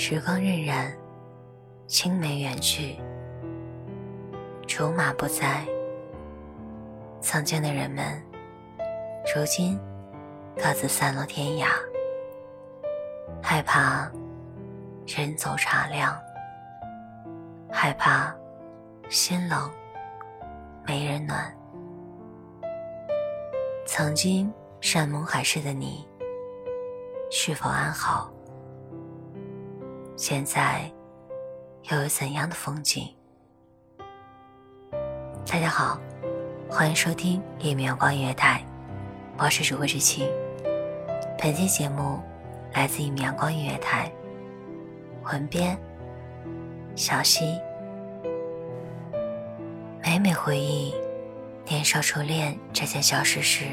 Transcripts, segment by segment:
时光荏苒，青梅远去，竹马不在。曾经的人们，如今各自散落天涯。害怕人走茶凉，害怕心冷没人暖。曾经山盟海誓的你，是否安好？现在又有怎样的风景？大家好，欢迎收听一米阳光音乐台，我是主播知青。本期节目来自一米阳光音乐台，文编小溪。每每回忆年少初恋这件小事时，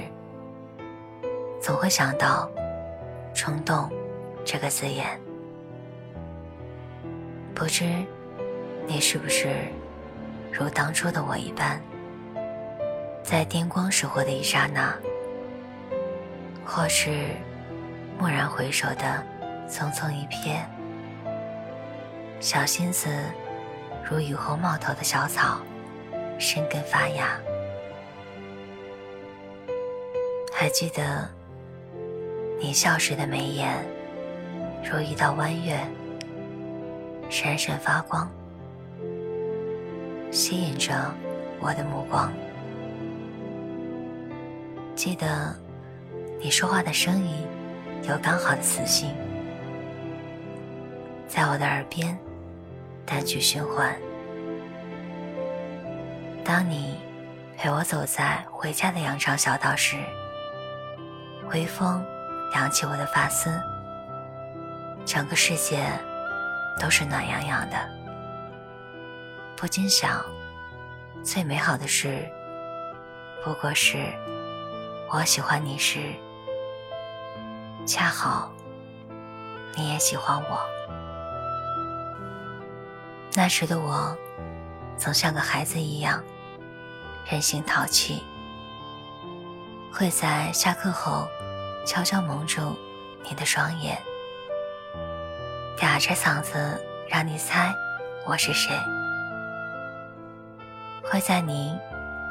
总会想到“冲动”这个字眼。不知你是不是如当初的我一般，在电光石火的一刹那，或是蓦然回首的匆匆一瞥，小心思如雨后冒头的小草，生根发芽。还记得你笑时的眉眼，如一道弯月。闪闪发光，吸引着我的目光。记得你说话的声音有刚好的磁性，在我的耳边单曲循环。当你陪我走在回家的羊肠小道时，微风扬起我的发丝，整个世界。都是暖洋洋的，不禁想，最美好的事，不过是我喜欢你时，恰好你也喜欢我。那时的我，总像个孩子一样，任性淘气，会在下课后悄悄蒙住你的双眼。哑着嗓子让你猜我是谁，会在你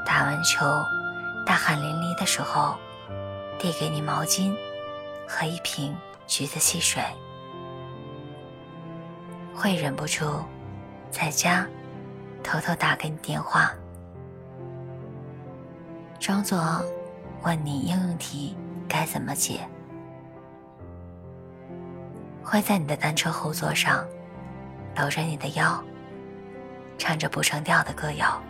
打完球大汗淋漓的时候，递给你毛巾和一瓶橘子汽水，会忍不住在家偷偷打给你电话，装作问你应用题该怎么解。会在你的单车后座上搂着你的腰，唱着不成调的歌谣。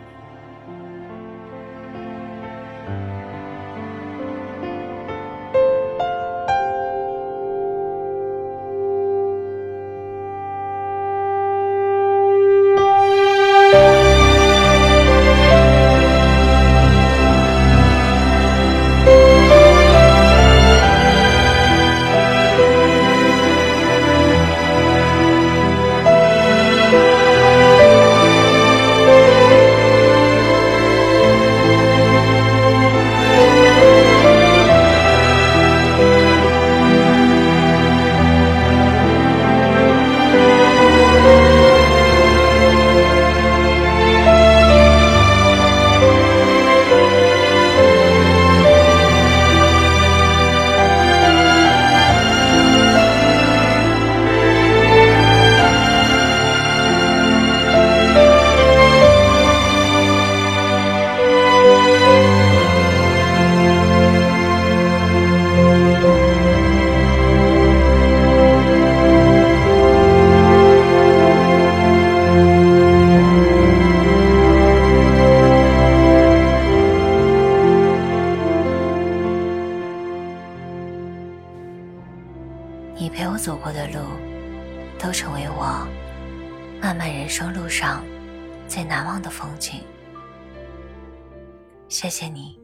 谢谢你，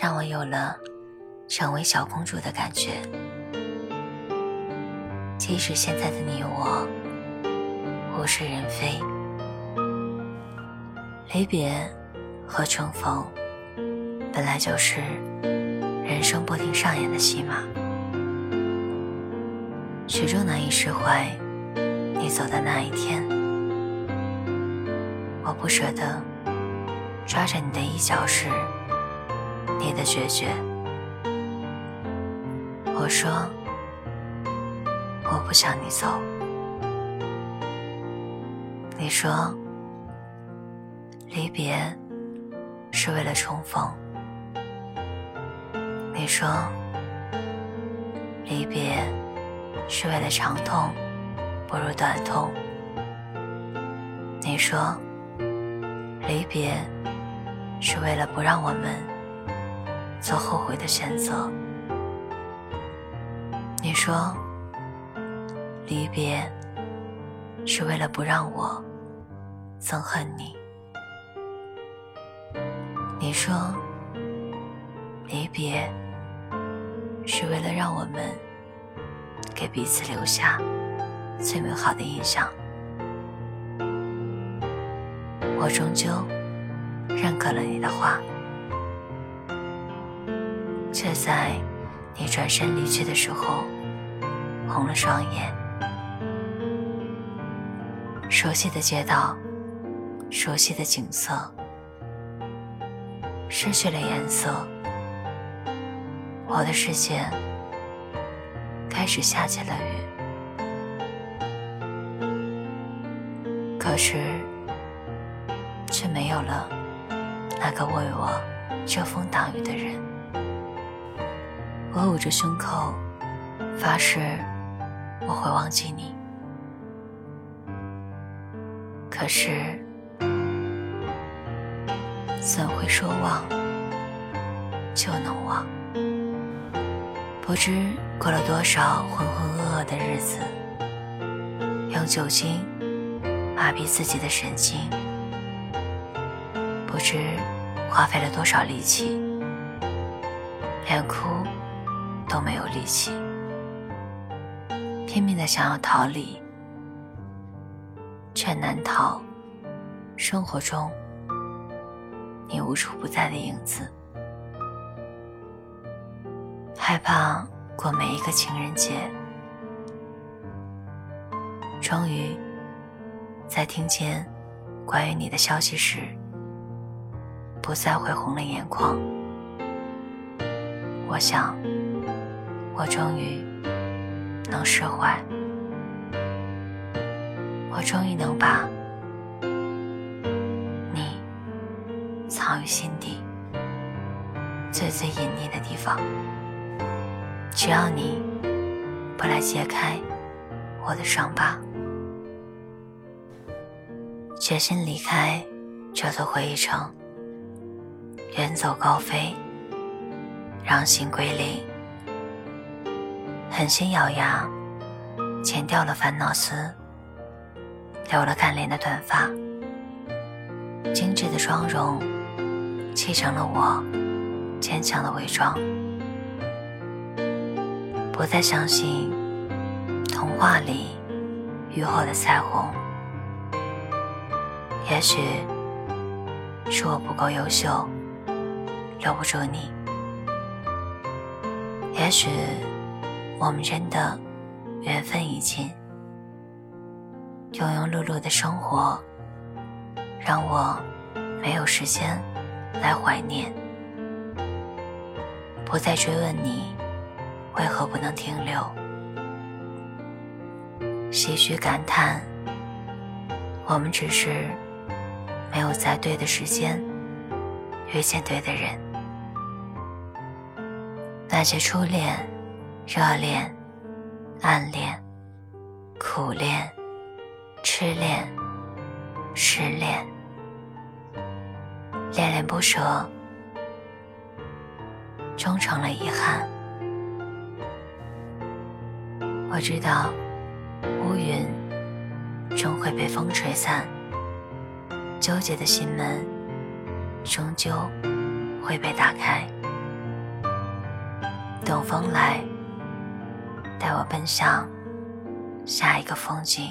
让我有了成为小公主的感觉。即使现在的你我物是人非，离别和重逢本来就是人生不停上演的戏码，始终难以释怀你走的那一天。我不舍得抓着你的衣角时，你的决绝。我说。我不想你走，你说离别是为了重逢，你说离别是为了长痛不如短痛，你说离别是为了不让我们做后悔的选择，你说。离别是为了不让我憎恨你。你说，离别是为了让我们给彼此留下最美好的印象。我终究认可了你的话，却在你转身离去的时候红了双眼。熟悉的街道，熟悉的景色，失去了颜色。我的世界开始下起了雨，可是却没有了那个为我遮风挡雨的人。我捂着胸口，发誓我会忘记你。可是，怎会说忘就能忘？不知过了多少浑浑噩噩的日子，用酒精麻痹自己的神经，不知花费了多少力气，连哭都没有力气，拼命的想要逃离。却难逃生活中你无处不在的影子，害怕过每一个情人节。终于在听见关于你的消息时，不再会红了眼眶。我想，我终于能释怀。我终于能把你藏于心底最最隐秘的地方，只要你不来揭开我的伤疤，决心离开这座回忆城，远走高飞，让心归零，狠心咬牙，剪掉了烦恼丝。留了干练的短发，精致的妆容，砌成了我坚强的伪装。不再相信童话里雨后的彩虹。也许是我不够优秀，留不住你。也许我们真的缘分已尽。庸庸碌碌的生活，让我没有时间来怀念，不再追问你为何不能停留，唏嘘感叹，我们只是没有在对的时间遇见对的人。那些初恋、热恋、暗恋、苦恋。痴恋、失恋、恋恋不舍，终成了遗憾。我知道乌云终会被风吹散，纠结的心门终究会被打开。等风来，带我奔向下一个风景。